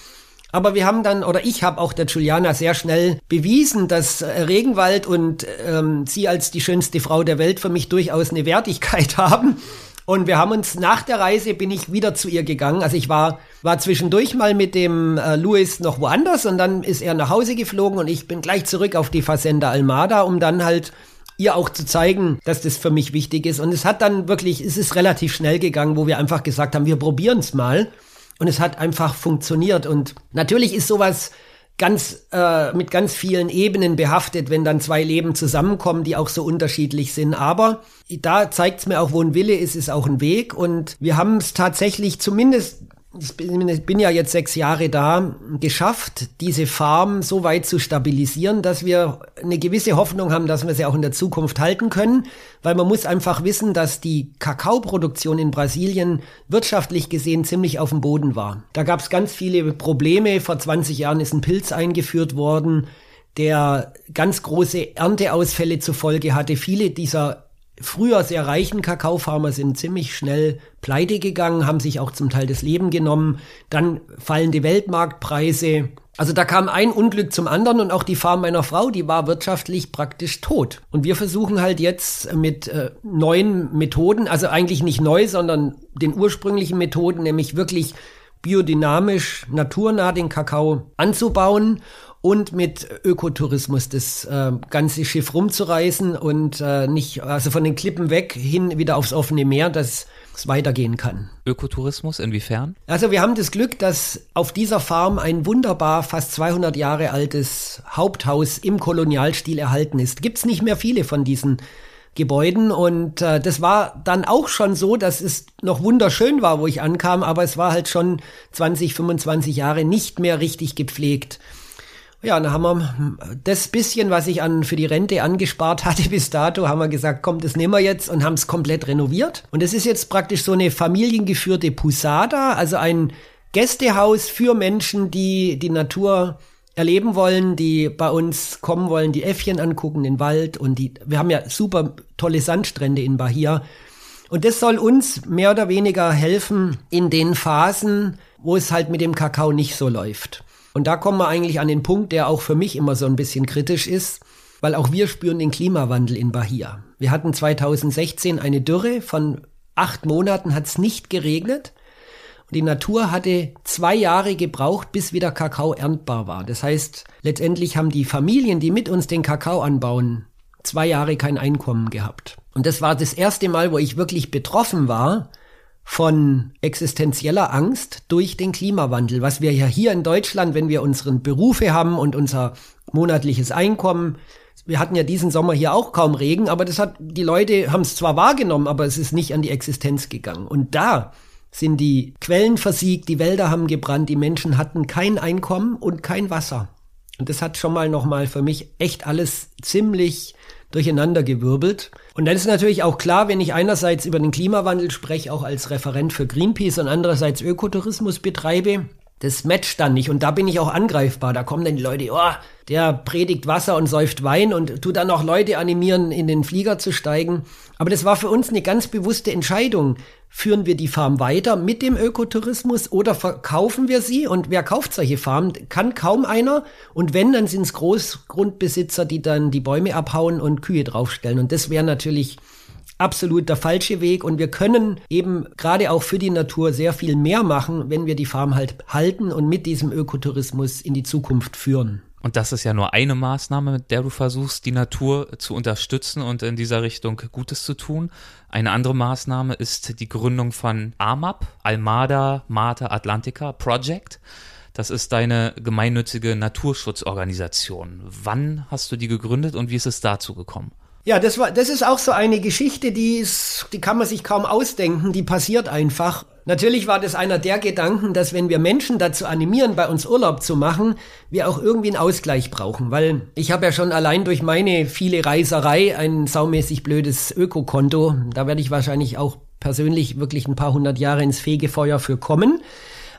Aber wir haben dann, oder ich habe auch der Juliana sehr schnell bewiesen, dass äh, Regenwald und ähm, sie als die schönste Frau der Welt für mich durchaus eine Wertigkeit haben. Und wir haben uns nach der Reise bin ich wieder zu ihr gegangen. Also ich war, war zwischendurch mal mit dem äh, Louis noch woanders und dann ist er nach Hause geflogen und ich bin gleich zurück auf die Fazenda Almada, um dann halt ihr auch zu zeigen, dass das für mich wichtig ist. Und es hat dann wirklich, es ist relativ schnell gegangen, wo wir einfach gesagt haben, wir probieren es mal. Und es hat einfach funktioniert. Und natürlich ist sowas ganz äh, mit ganz vielen Ebenen behaftet, wenn dann zwei Leben zusammenkommen, die auch so unterschiedlich sind. Aber da zeigt es mir auch, wo ein Wille ist, ist auch ein Weg. Und wir haben es tatsächlich zumindest ich bin ja jetzt sechs Jahre da, geschafft, diese Farm so weit zu stabilisieren, dass wir eine gewisse Hoffnung haben, dass wir sie auch in der Zukunft halten können, weil man muss einfach wissen, dass die Kakaoproduktion in Brasilien wirtschaftlich gesehen ziemlich auf dem Boden war. Da gab es ganz viele Probleme. Vor 20 Jahren ist ein Pilz eingeführt worden, der ganz große Ernteausfälle zur Folge hatte. Viele dieser früher sehr reichen Kakaofarmer sind ziemlich schnell pleite gegangen, haben sich auch zum Teil das Leben genommen. Dann fallende Weltmarktpreise. Also da kam ein Unglück zum anderen und auch die Farm meiner Frau, die war wirtschaftlich praktisch tot. Und wir versuchen halt jetzt mit äh, neuen Methoden, also eigentlich nicht neu, sondern den ursprünglichen Methoden, nämlich wirklich biodynamisch, naturnah den Kakao anzubauen und mit Ökotourismus das äh, ganze Schiff rumzureißen und äh, nicht, also von den Klippen weg hin wieder aufs offene Meer, dass es weitergehen kann. Ökotourismus, inwiefern? Also wir haben das Glück, dass auf dieser Farm ein wunderbar fast 200 Jahre altes Haupthaus im Kolonialstil erhalten ist. Gibt's nicht mehr viele von diesen Gebäuden und äh, das war dann auch schon so, dass es noch wunderschön war, wo ich ankam, aber es war halt schon 20, 25 Jahre nicht mehr richtig gepflegt. Ja, dann haben wir das bisschen, was ich an für die Rente angespart hatte bis dato, haben wir gesagt, komm, das nehmen wir jetzt und haben es komplett renoviert. Und es ist jetzt praktisch so eine familiengeführte Pusada, also ein Gästehaus für Menschen, die die Natur erleben wollen, die bei uns kommen wollen, die Äffchen angucken, den Wald und die, wir haben ja super tolle Sandstrände in Bahia. Und das soll uns mehr oder weniger helfen in den Phasen, wo es halt mit dem Kakao nicht so läuft. Und da kommen wir eigentlich an den Punkt, der auch für mich immer so ein bisschen kritisch ist, weil auch wir spüren den Klimawandel in Bahia. Wir hatten 2016 eine Dürre von acht Monaten, hat es nicht geregnet. Und die Natur hatte zwei Jahre gebraucht, bis wieder Kakao erntbar war. Das heißt, letztendlich haben die Familien, die mit uns den Kakao anbauen, zwei Jahre kein Einkommen gehabt. Und das war das erste Mal, wo ich wirklich betroffen war, von existenzieller Angst durch den Klimawandel, was wir ja hier in Deutschland, wenn wir unseren Berufe haben und unser monatliches Einkommen, wir hatten ja diesen Sommer hier auch kaum Regen, aber das hat, die Leute haben es zwar wahrgenommen, aber es ist nicht an die Existenz gegangen. Und da sind die Quellen versiegt, die Wälder haben gebrannt, die Menschen hatten kein Einkommen und kein Wasser. Und das hat schon mal nochmal für mich echt alles ziemlich durcheinandergewirbelt. Und dann ist natürlich auch klar, wenn ich einerseits über den Klimawandel spreche, auch als Referent für Greenpeace und andererseits Ökotourismus betreibe, das matcht dann nicht. Und da bin ich auch angreifbar. Da kommen dann die Leute, oh, der predigt Wasser und säuft Wein und tut dann auch Leute animieren, in den Flieger zu steigen. Aber das war für uns eine ganz bewusste Entscheidung. Führen wir die Farm weiter mit dem Ökotourismus oder verkaufen wir sie? Und wer kauft solche Farmen? Kann kaum einer. Und wenn, dann sind es Großgrundbesitzer, die dann die Bäume abhauen und Kühe draufstellen. Und das wäre natürlich absolut der falsche Weg und wir können eben gerade auch für die Natur sehr viel mehr machen, wenn wir die Farm halt halten und mit diesem Ökotourismus in die Zukunft führen. Und das ist ja nur eine Maßnahme, mit der du versuchst, die Natur zu unterstützen und in dieser Richtung Gutes zu tun. Eine andere Maßnahme ist die Gründung von AMAP, Almada Mata Atlantica Project. Das ist deine gemeinnützige Naturschutzorganisation. Wann hast du die gegründet und wie ist es dazu gekommen? Ja, das war, das ist auch so eine Geschichte, die ist, die kann man sich kaum ausdenken, die passiert einfach. Natürlich war das einer der Gedanken, dass wenn wir Menschen dazu animieren, bei uns Urlaub zu machen, wir auch irgendwie einen Ausgleich brauchen, weil ich habe ja schon allein durch meine viele Reiserei ein saumäßig blödes Ökokonto. Da werde ich wahrscheinlich auch persönlich wirklich ein paar hundert Jahre ins Fegefeuer für kommen.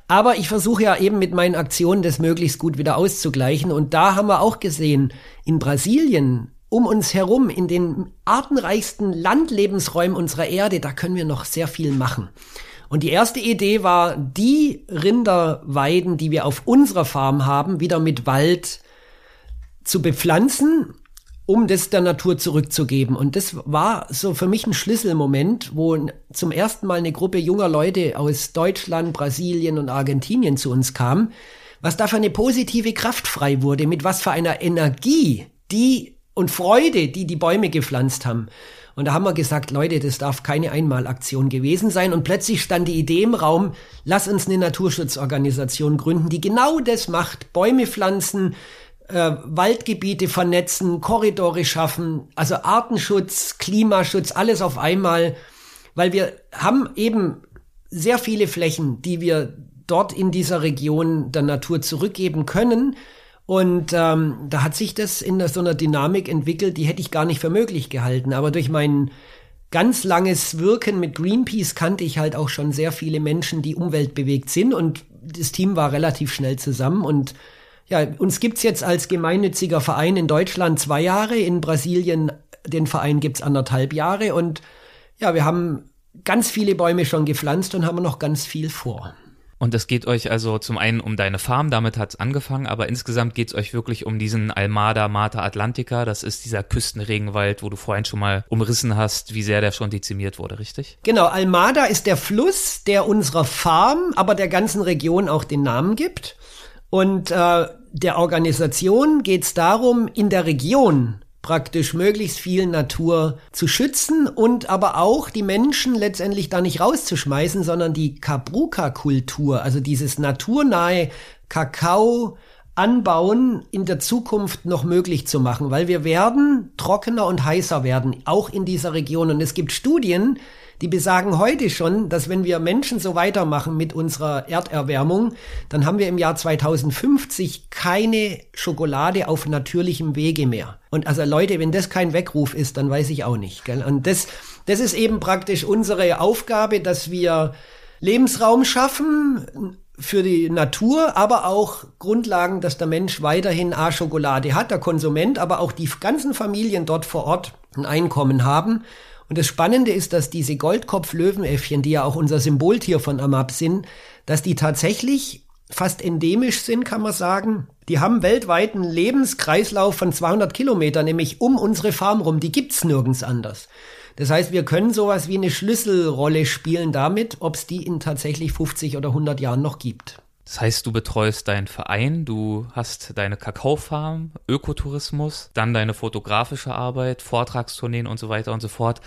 Aber ich versuche ja eben mit meinen Aktionen das möglichst gut wieder auszugleichen. Und da haben wir auch gesehen, in Brasilien um uns herum, in den artenreichsten Landlebensräumen unserer Erde, da können wir noch sehr viel machen. Und die erste Idee war, die Rinderweiden, die wir auf unserer Farm haben, wieder mit Wald zu bepflanzen, um das der Natur zurückzugeben. Und das war so für mich ein Schlüsselmoment, wo zum ersten Mal eine Gruppe junger Leute aus Deutschland, Brasilien und Argentinien zu uns kam, was da für eine positive Kraft frei wurde, mit was für einer Energie die und Freude, die die Bäume gepflanzt haben. Und da haben wir gesagt, Leute, das darf keine Einmalaktion gewesen sein. Und plötzlich stand die Idee im Raum, lass uns eine Naturschutzorganisation gründen, die genau das macht. Bäume pflanzen, äh, Waldgebiete vernetzen, Korridore schaffen, also Artenschutz, Klimaschutz, alles auf einmal. Weil wir haben eben sehr viele Flächen, die wir dort in dieser Region der Natur zurückgeben können. Und ähm, da hat sich das in so einer Dynamik entwickelt, die hätte ich gar nicht für möglich gehalten. Aber durch mein ganz langes Wirken mit Greenpeace kannte ich halt auch schon sehr viele Menschen, die umweltbewegt sind. Und das Team war relativ schnell zusammen. Und ja, uns gibt's jetzt als gemeinnütziger Verein in Deutschland zwei Jahre, in Brasilien den Verein gibt's anderthalb Jahre. Und ja, wir haben ganz viele Bäume schon gepflanzt und haben noch ganz viel vor. Und es geht euch also zum einen um deine Farm, damit hat's angefangen, aber insgesamt geht's euch wirklich um diesen Almada Mata Atlantica. Das ist dieser Küstenregenwald, wo du vorhin schon mal umrissen hast, wie sehr der schon dezimiert wurde, richtig? Genau, Almada ist der Fluss, der unserer Farm, aber der ganzen Region auch den Namen gibt. Und äh, der Organisation geht's darum, in der Region praktisch möglichst viel Natur zu schützen und aber auch die Menschen letztendlich da nicht rauszuschmeißen, sondern die Kabruka-Kultur, also dieses naturnahe Kakao, Anbauen in der Zukunft noch möglich zu machen, weil wir werden trockener und heißer werden, auch in dieser Region. Und es gibt Studien, die besagen heute schon, dass wenn wir Menschen so weitermachen mit unserer Erderwärmung, dann haben wir im Jahr 2050 keine Schokolade auf natürlichem Wege mehr. Und also Leute, wenn das kein Weckruf ist, dann weiß ich auch nicht. Gell? Und das, das ist eben praktisch unsere Aufgabe, dass wir Lebensraum schaffen, für die Natur, aber auch Grundlagen, dass der Mensch weiterhin A Schokolade hat, der Konsument, aber auch die ganzen Familien dort vor Ort ein Einkommen haben und das Spannende ist, dass diese Goldkopf-Löwenäffchen, die ja auch unser Symboltier von Amap sind, dass die tatsächlich fast endemisch sind, kann man sagen. Die haben weltweit einen Lebenskreislauf von 200 Kilometern, nämlich um unsere Farm rum. Die gibt's nirgends anders. Das heißt, wir können sowas wie eine Schlüsselrolle spielen damit, ob es die in tatsächlich 50 oder 100 Jahren noch gibt. Das heißt, du betreust deinen Verein, du hast deine Kakaofarm, Ökotourismus, dann deine fotografische Arbeit, Vortragstourneen und so weiter und so fort.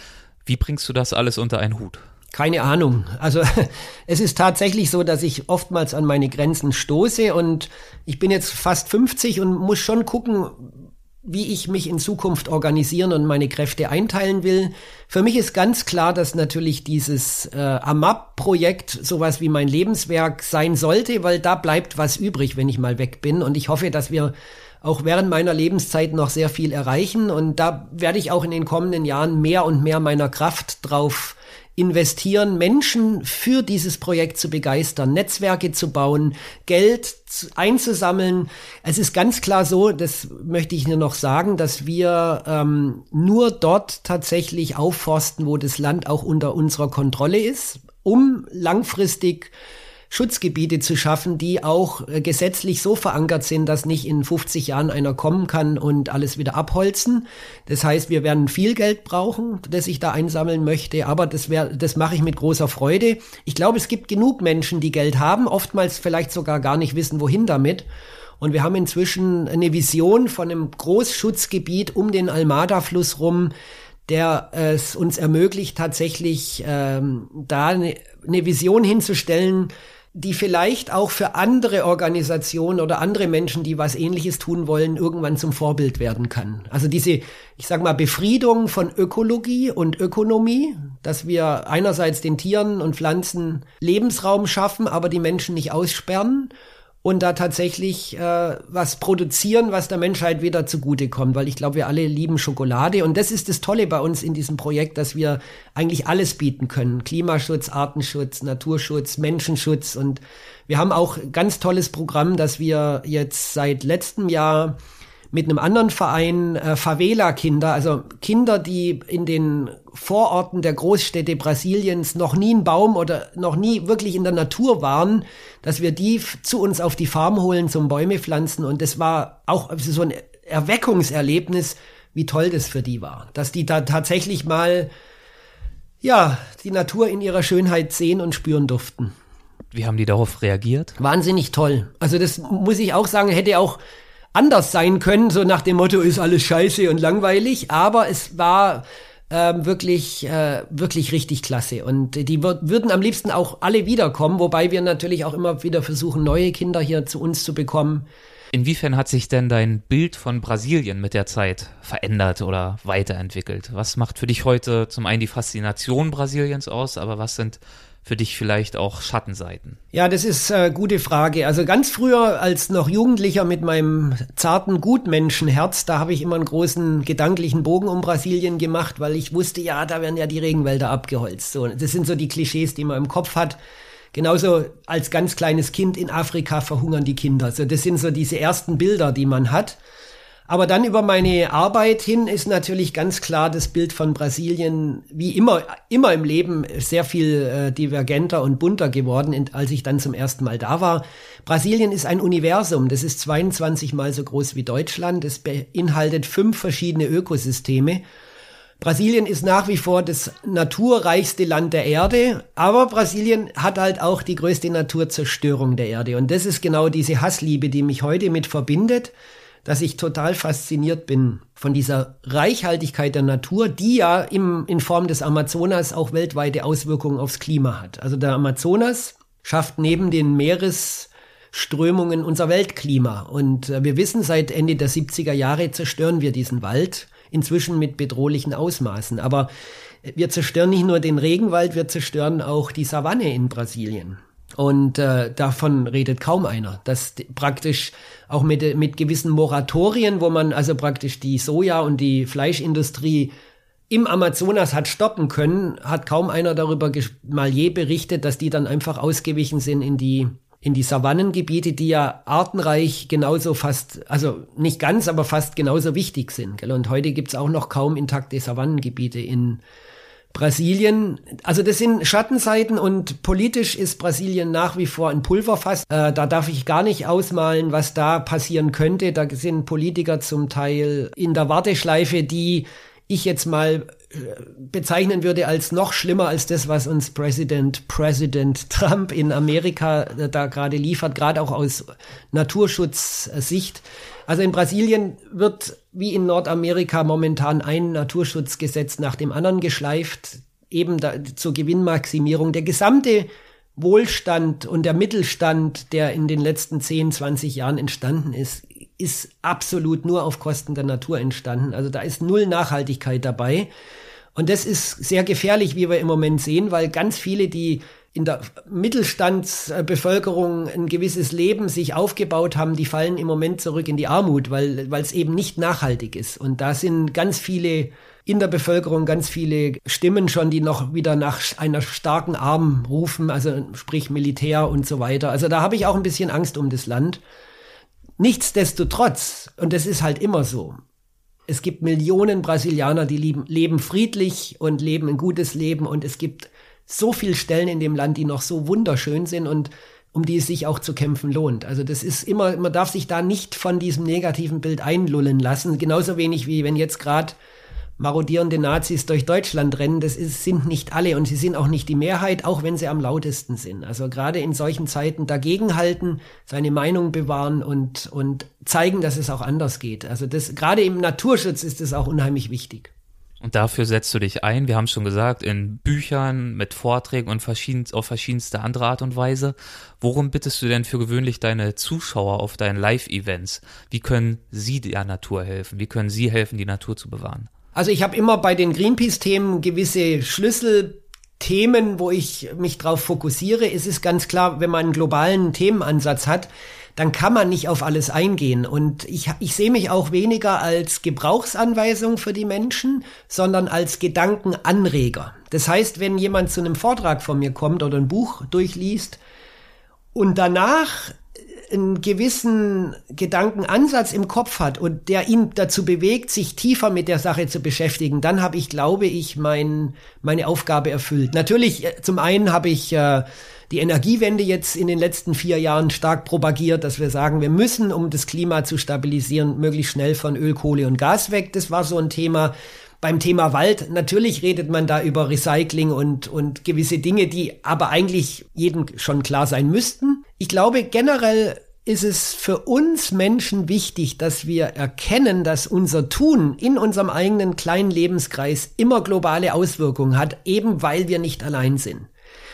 Wie bringst du das alles unter einen Hut? Keine Ahnung. Also es ist tatsächlich so, dass ich oftmals an meine Grenzen stoße und ich bin jetzt fast 50 und muss schon gucken, wie ich mich in Zukunft organisieren und meine Kräfte einteilen will. Für mich ist ganz klar, dass natürlich dieses äh, AMAP-Projekt sowas wie mein Lebenswerk sein sollte, weil da bleibt was übrig, wenn ich mal weg bin. Und ich hoffe, dass wir auch während meiner Lebenszeit noch sehr viel erreichen. Und da werde ich auch in den kommenden Jahren mehr und mehr meiner Kraft drauf investieren, Menschen für dieses Projekt zu begeistern, Netzwerke zu bauen, Geld einzusammeln. Es ist ganz klar so, das möchte ich nur noch sagen, dass wir ähm, nur dort tatsächlich aufforsten, wo das Land auch unter unserer Kontrolle ist, um langfristig Schutzgebiete zu schaffen, die auch äh, gesetzlich so verankert sind, dass nicht in 50 Jahren einer kommen kann und alles wieder abholzen. Das heißt, wir werden viel Geld brauchen, das ich da einsammeln möchte, aber das, wär, das mache ich mit großer Freude. Ich glaube, es gibt genug Menschen, die Geld haben, oftmals vielleicht sogar gar nicht wissen, wohin damit. Und wir haben inzwischen eine Vision von einem Großschutzgebiet um den Almada-Fluss rum, der es uns ermöglicht, tatsächlich ähm, da eine, eine Vision hinzustellen, die vielleicht auch für andere Organisationen oder andere Menschen, die was ähnliches tun wollen, irgendwann zum Vorbild werden kann. Also diese, ich sag mal, Befriedung von Ökologie und Ökonomie, dass wir einerseits den Tieren und Pflanzen Lebensraum schaffen, aber die Menschen nicht aussperren und da tatsächlich äh, was produzieren, was der Menschheit wieder zugutekommt, weil ich glaube, wir alle lieben Schokolade und das ist das Tolle bei uns in diesem Projekt, dass wir eigentlich alles bieten können. Klimaschutz, Artenschutz, Naturschutz, Menschenschutz und wir haben auch ganz tolles Programm, dass wir jetzt seit letztem Jahr mit einem anderen Verein äh, Favela-Kinder, also Kinder, die in den Vororten der Großstädte Brasiliens noch nie einen Baum oder noch nie wirklich in der Natur waren, dass wir die zu uns auf die Farm holen zum Bäume pflanzen. Und das war auch so ein Erweckungserlebnis, wie toll das für die war. Dass die da tatsächlich mal, ja, die Natur in ihrer Schönheit sehen und spüren durften. Wie haben die darauf reagiert? Wahnsinnig toll. Also das muss ich auch sagen, hätte auch anders sein können, so nach dem Motto ist alles scheiße und langweilig, aber es war ähm, wirklich, äh, wirklich richtig klasse. Und die würden am liebsten auch alle wiederkommen, wobei wir natürlich auch immer wieder versuchen, neue Kinder hier zu uns zu bekommen. Inwiefern hat sich denn dein Bild von Brasilien mit der Zeit verändert oder weiterentwickelt? Was macht für dich heute zum einen die Faszination Brasiliens aus, aber was sind für dich vielleicht auch Schattenseiten? Ja, das ist eine äh, gute Frage. Also ganz früher als noch Jugendlicher mit meinem zarten Gutmenschenherz, da habe ich immer einen großen gedanklichen Bogen um Brasilien gemacht, weil ich wusste, ja, da werden ja die Regenwälder abgeholzt. So, das sind so die Klischees, die man im Kopf hat. Genauso als ganz kleines Kind in Afrika verhungern die Kinder. So, das sind so diese ersten Bilder, die man hat. Aber dann über meine Arbeit hin ist natürlich ganz klar das Bild von Brasilien wie immer, immer im Leben sehr viel äh, divergenter und bunter geworden, als ich dann zum ersten Mal da war. Brasilien ist ein Universum. Das ist 22 mal so groß wie Deutschland. Es beinhaltet fünf verschiedene Ökosysteme. Brasilien ist nach wie vor das naturreichste Land der Erde, aber Brasilien hat halt auch die größte Naturzerstörung der Erde. Und das ist genau diese Hassliebe, die mich heute mit verbindet, dass ich total fasziniert bin von dieser Reichhaltigkeit der Natur, die ja im, in Form des Amazonas auch weltweite Auswirkungen aufs Klima hat. Also der Amazonas schafft neben den Meeresströmungen unser Weltklima. Und äh, wir wissen, seit Ende der 70er Jahre zerstören wir diesen Wald inzwischen mit bedrohlichen Ausmaßen. Aber wir zerstören nicht nur den Regenwald, wir zerstören auch die Savanne in Brasilien. Und äh, davon redet kaum einer. Dass praktisch auch mit, mit gewissen Moratorien, wo man also praktisch die Soja- und die Fleischindustrie im Amazonas hat stoppen können, hat kaum einer darüber mal je berichtet, dass die dann einfach ausgewichen sind in die in die Savannengebiete, die ja artenreich genauso fast, also nicht ganz, aber fast genauso wichtig sind. Gell? Und heute gibt's auch noch kaum intakte Savannengebiete in Brasilien. Also das sind Schattenseiten und politisch ist Brasilien nach wie vor ein Pulverfass. Äh, da darf ich gar nicht ausmalen, was da passieren könnte. Da sind Politiker zum Teil in der Warteschleife, die ich jetzt mal bezeichnen würde als noch schlimmer als das, was uns Präsident Präsident Trump in Amerika äh, da gerade liefert, gerade auch aus Naturschutzsicht. Also in Brasilien wird wie in Nordamerika momentan ein Naturschutzgesetz nach dem anderen geschleift, eben da, zur Gewinnmaximierung. Der gesamte Wohlstand und der Mittelstand, der in den letzten 10, 20 Jahren entstanden ist, ist absolut nur auf Kosten der Natur entstanden. Also da ist null Nachhaltigkeit dabei. Und das ist sehr gefährlich, wie wir im Moment sehen, weil ganz viele, die in der Mittelstandsbevölkerung ein gewisses Leben sich aufgebaut haben, die fallen im Moment zurück in die Armut, weil es eben nicht nachhaltig ist. Und da sind ganz viele in der Bevölkerung ganz viele Stimmen schon, die noch wieder nach einer starken Arm rufen, also sprich Militär und so weiter. Also da habe ich auch ein bisschen Angst um das Land. Nichtsdestotrotz, und das ist halt immer so, es gibt Millionen Brasilianer, die leben friedlich und leben ein gutes Leben und es gibt so viele Stellen in dem Land, die noch so wunderschön sind und um die es sich auch zu kämpfen lohnt. Also das ist immer, man darf sich da nicht von diesem negativen Bild einlullen lassen. Genauso wenig wie wenn jetzt gerade marodierende Nazis durch Deutschland rennen, das ist, sind nicht alle und sie sind auch nicht die Mehrheit, auch wenn sie am lautesten sind. Also gerade in solchen Zeiten dagegenhalten, seine Meinung bewahren und, und zeigen, dass es auch anders geht. Also das, gerade im Naturschutz ist es auch unheimlich wichtig. Und dafür setzt du dich ein, wir haben schon gesagt, in Büchern, mit Vorträgen und verschieden, auf verschiedenste andere Art und Weise. Worum bittest du denn für gewöhnlich deine Zuschauer auf deinen Live-Events? Wie können sie der Natur helfen? Wie können sie helfen, die Natur zu bewahren? Also ich habe immer bei den Greenpeace-Themen gewisse Schlüsselthemen, wo ich mich drauf fokussiere. Es ist ganz klar, wenn man einen globalen Themenansatz hat, dann kann man nicht auf alles eingehen. Und ich, ich sehe mich auch weniger als Gebrauchsanweisung für die Menschen, sondern als Gedankenanreger. Das heißt, wenn jemand zu einem Vortrag von mir kommt oder ein Buch durchliest und danach einen gewissen Gedankenansatz im Kopf hat und der ihn dazu bewegt, sich tiefer mit der Sache zu beschäftigen, dann habe ich, glaube ich, mein, meine Aufgabe erfüllt. Natürlich, äh, zum einen habe ich äh, die Energiewende jetzt in den letzten vier Jahren stark propagiert, dass wir sagen, wir müssen, um das Klima zu stabilisieren, möglichst schnell von Öl, Kohle und Gas weg. Das war so ein Thema. Beim Thema Wald, natürlich redet man da über Recycling und, und gewisse Dinge, die aber eigentlich jedem schon klar sein müssten. Ich glaube generell, ist es für uns Menschen wichtig, dass wir erkennen, dass unser Tun in unserem eigenen kleinen Lebenskreis immer globale Auswirkungen hat, eben weil wir nicht allein sind.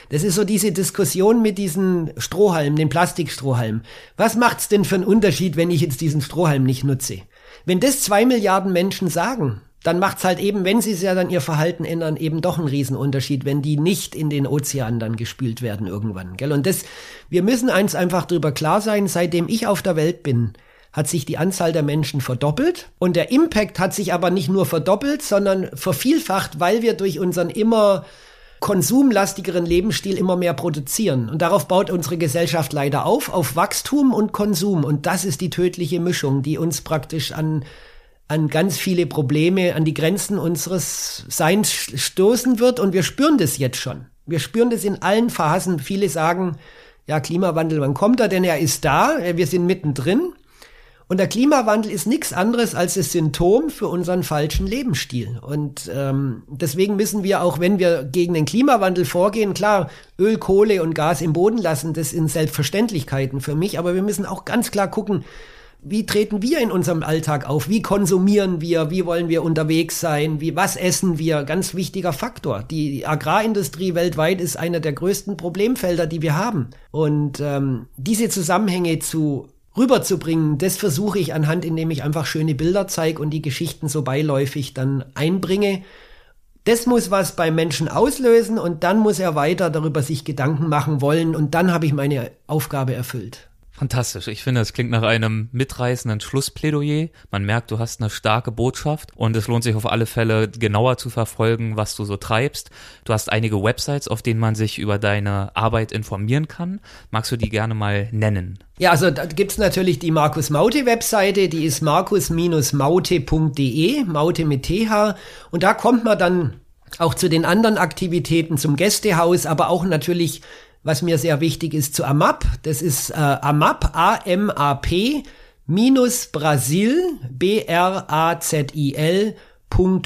Das ist so diese Diskussion mit diesen Strohhalmen, den Plastikstrohhalmen. Was macht's denn für einen Unterschied, wenn ich jetzt diesen Strohhalm nicht nutze? Wenn das zwei Milliarden Menschen sagen, dann macht's halt eben, wenn sie ja dann ihr Verhalten ändern, eben doch einen Riesenunterschied, wenn die nicht in den Ozean dann gespült werden irgendwann. Gell? Und das, wir müssen eins einfach drüber klar sein, seitdem ich auf der Welt bin, hat sich die Anzahl der Menschen verdoppelt und der Impact hat sich aber nicht nur verdoppelt, sondern vervielfacht, weil wir durch unseren immer konsumlastigeren Lebensstil immer mehr produzieren. Und darauf baut unsere Gesellschaft leider auf, auf Wachstum und Konsum. Und das ist die tödliche Mischung, die uns praktisch an an ganz viele Probleme, an die Grenzen unseres Seins stoßen wird. Und wir spüren das jetzt schon. Wir spüren das in allen Phasen. Viele sagen, ja, Klimawandel, wann kommt er denn? Er ist da, wir sind mittendrin. Und der Klimawandel ist nichts anderes als das Symptom für unseren falschen Lebensstil. Und ähm, deswegen müssen wir auch, wenn wir gegen den Klimawandel vorgehen, klar, Öl, Kohle und Gas im Boden lassen, das sind Selbstverständlichkeiten für mich, aber wir müssen auch ganz klar gucken, wie treten wir in unserem Alltag auf? Wie konsumieren wir? Wie wollen wir unterwegs sein? Wie, was essen wir? Ganz wichtiger Faktor. Die Agrarindustrie weltweit ist einer der größten Problemfelder, die wir haben. Und ähm, diese Zusammenhänge zu rüberzubringen, das versuche ich anhand, indem ich einfach schöne Bilder zeige und die Geschichten so beiläufig dann einbringe. Das muss was beim Menschen auslösen und dann muss er weiter darüber sich Gedanken machen wollen und dann habe ich meine Aufgabe erfüllt. Fantastisch. Ich finde, es klingt nach einem mitreißenden Schlussplädoyer. Man merkt, du hast eine starke Botschaft und es lohnt sich auf alle Fälle genauer zu verfolgen, was du so treibst. Du hast einige Websites, auf denen man sich über deine Arbeit informieren kann. Magst du die gerne mal nennen? Ja, also da gibt's natürlich die Markus Maute Webseite, die ist markus-maute.de, Maute mit TH. Und da kommt man dann auch zu den anderen Aktivitäten zum Gästehaus, aber auch natürlich was mir sehr wichtig ist, zu AMAP. Das ist äh, AMAP, A-M-A-P, minus Brasil, B-R-A-Z-I-L,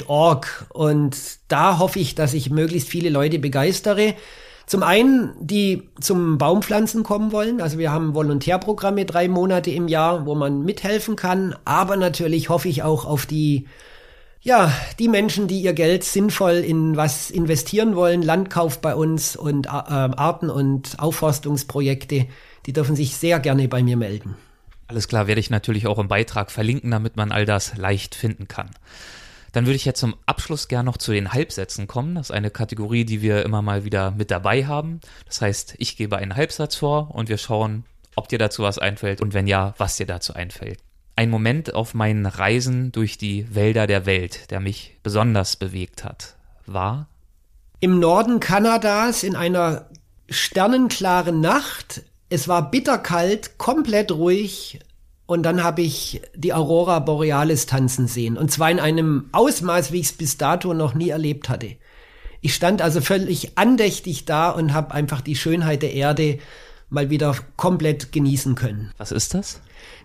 .org. Und da hoffe ich, dass ich möglichst viele Leute begeistere. Zum einen, die zum Baumpflanzen kommen wollen. Also wir haben Volontärprogramme drei Monate im Jahr, wo man mithelfen kann. Aber natürlich hoffe ich auch auf die ja, die Menschen, die ihr Geld sinnvoll in was investieren wollen, Landkauf bei uns und äh, Arten- und Aufforstungsprojekte, die dürfen sich sehr gerne bei mir melden. Alles klar, werde ich natürlich auch im Beitrag verlinken, damit man all das leicht finden kann. Dann würde ich jetzt zum Abschluss gern noch zu den Halbsätzen kommen. Das ist eine Kategorie, die wir immer mal wieder mit dabei haben. Das heißt, ich gebe einen Halbsatz vor und wir schauen, ob dir dazu was einfällt und wenn ja, was dir dazu einfällt ein Moment auf meinen Reisen durch die Wälder der Welt, der mich besonders bewegt hat, war? Im Norden Kanadas in einer sternenklaren Nacht. Es war bitterkalt, komplett ruhig. Und dann habe ich die Aurora Borealis tanzen sehen. Und zwar in einem Ausmaß, wie ich es bis dato noch nie erlebt hatte. Ich stand also völlig andächtig da und habe einfach die Schönheit der Erde mal wieder komplett genießen können. Was ist das?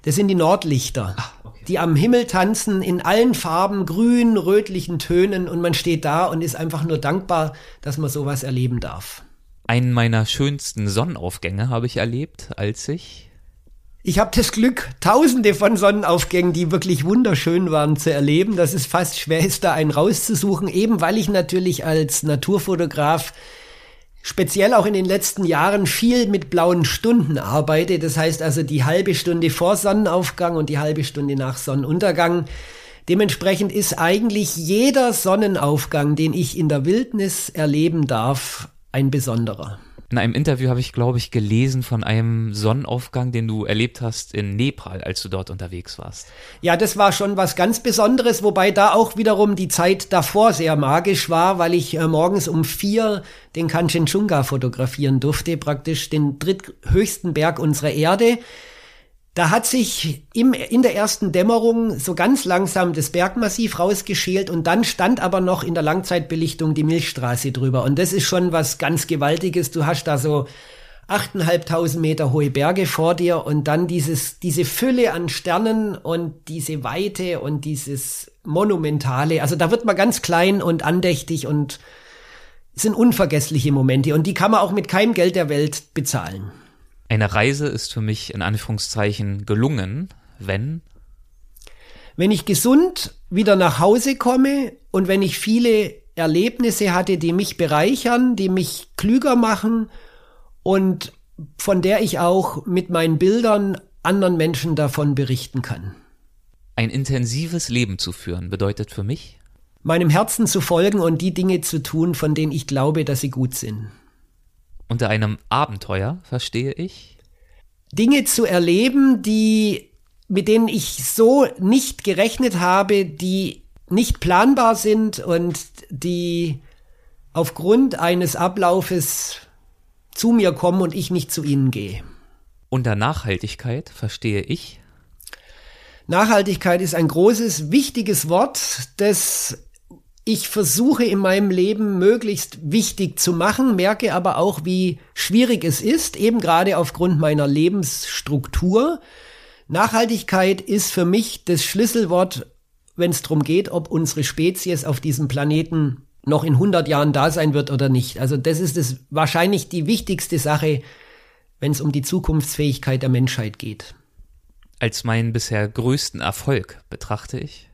Das sind die Nordlichter, Ach, okay. die am Himmel tanzen in allen Farben, grün, rötlichen Tönen und man steht da und ist einfach nur dankbar, dass man sowas erleben darf. Einen meiner schönsten Sonnenaufgänge habe ich erlebt, als ich ich habe das Glück, tausende von Sonnenaufgängen, die wirklich wunderschön waren, zu erleben. Das ist fast schwer, ist da einen rauszusuchen, eben weil ich natürlich als Naturfotograf speziell auch in den letzten Jahren viel mit blauen Stunden arbeite. Das heißt also die halbe Stunde vor Sonnenaufgang und die halbe Stunde nach Sonnenuntergang. Dementsprechend ist eigentlich jeder Sonnenaufgang, den ich in der Wildnis erleben darf, ein besonderer. In einem Interview habe ich, glaube ich, gelesen von einem Sonnenaufgang, den du erlebt hast in Nepal, als du dort unterwegs warst. Ja, das war schon was ganz Besonderes, wobei da auch wiederum die Zeit davor sehr magisch war, weil ich äh, morgens um vier den Kanchenjunga fotografieren durfte, praktisch den dritthöchsten Berg unserer Erde. Da hat sich im, in der ersten Dämmerung so ganz langsam das Bergmassiv rausgeschält und dann stand aber noch in der Langzeitbelichtung die Milchstraße drüber. Und das ist schon was ganz Gewaltiges. Du hast da so 8.500 Meter hohe Berge vor dir und dann dieses, diese Fülle an Sternen und diese Weite und dieses Monumentale. Also da wird man ganz klein und andächtig und sind unvergessliche Momente und die kann man auch mit keinem Geld der Welt bezahlen. Eine Reise ist für mich in Anführungszeichen gelungen, wenn wenn ich gesund wieder nach Hause komme und wenn ich viele Erlebnisse hatte, die mich bereichern, die mich klüger machen und von der ich auch mit meinen Bildern anderen Menschen davon berichten kann. Ein intensives Leben zu führen bedeutet für mich? Meinem Herzen zu folgen und die Dinge zu tun, von denen ich glaube, dass sie gut sind. Unter einem Abenteuer verstehe ich? Dinge zu erleben, die, mit denen ich so nicht gerechnet habe, die nicht planbar sind und die aufgrund eines Ablaufes zu mir kommen und ich nicht zu ihnen gehe. Unter Nachhaltigkeit verstehe ich? Nachhaltigkeit ist ein großes, wichtiges Wort, das ich versuche in meinem Leben möglichst wichtig zu machen, merke aber auch, wie schwierig es ist, eben gerade aufgrund meiner Lebensstruktur. Nachhaltigkeit ist für mich das Schlüsselwort, wenn es darum geht, ob unsere Spezies auf diesem Planeten noch in 100 Jahren da sein wird oder nicht. Also das ist es wahrscheinlich die wichtigste Sache, wenn es um die Zukunftsfähigkeit der Menschheit geht. Als meinen bisher größten Erfolg betrachte ich,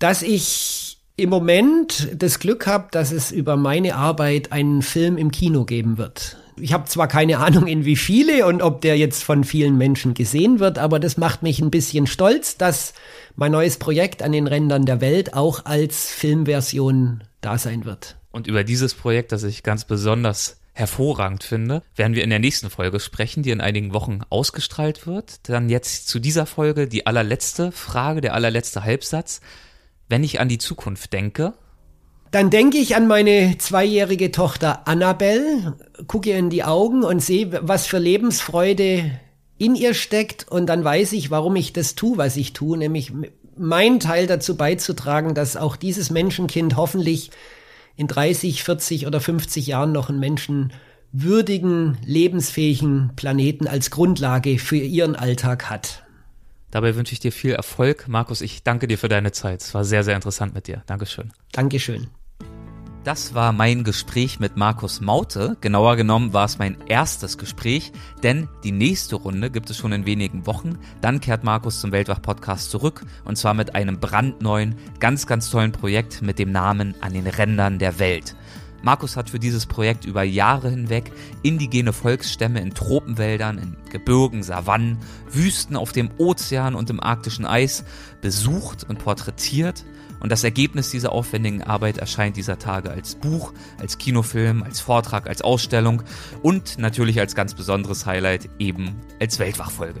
dass ich im Moment das Glück habe, dass es über meine Arbeit einen Film im Kino geben wird. Ich habe zwar keine Ahnung, in wie viele und ob der jetzt von vielen Menschen gesehen wird, aber das macht mich ein bisschen stolz, dass mein neues Projekt an den Rändern der Welt auch als Filmversion da sein wird. Und über dieses Projekt, das ich ganz besonders hervorragend finde, werden wir in der nächsten Folge sprechen, die in einigen Wochen ausgestrahlt wird. Dann jetzt zu dieser Folge die allerletzte Frage, der allerletzte Halbsatz. Wenn ich an die Zukunft denke, dann denke ich an meine zweijährige Tochter Annabelle, gucke ihr in die Augen und sehe, was für Lebensfreude in ihr steckt und dann weiß ich, warum ich das tue, was ich tue, nämlich meinen Teil dazu beizutragen, dass auch dieses Menschenkind hoffentlich in 30, 40 oder 50 Jahren noch einen menschenwürdigen, lebensfähigen Planeten als Grundlage für ihren Alltag hat. Dabei wünsche ich dir viel Erfolg. Markus, ich danke dir für deine Zeit. Es war sehr, sehr interessant mit dir. Dankeschön. Dankeschön. Das war mein Gespräch mit Markus Maute. Genauer genommen war es mein erstes Gespräch, denn die nächste Runde gibt es schon in wenigen Wochen. Dann kehrt Markus zum Weltwach-Podcast zurück und zwar mit einem brandneuen, ganz, ganz tollen Projekt mit dem Namen An den Rändern der Welt. Markus hat für dieses Projekt über Jahre hinweg indigene Volksstämme in Tropenwäldern, in Gebirgen, Savannen, Wüsten auf dem Ozean und im arktischen Eis besucht und porträtiert und das Ergebnis dieser aufwendigen Arbeit erscheint dieser Tage als Buch, als Kinofilm, als Vortrag, als Ausstellung und natürlich als ganz besonderes Highlight eben als Weltwachfolge.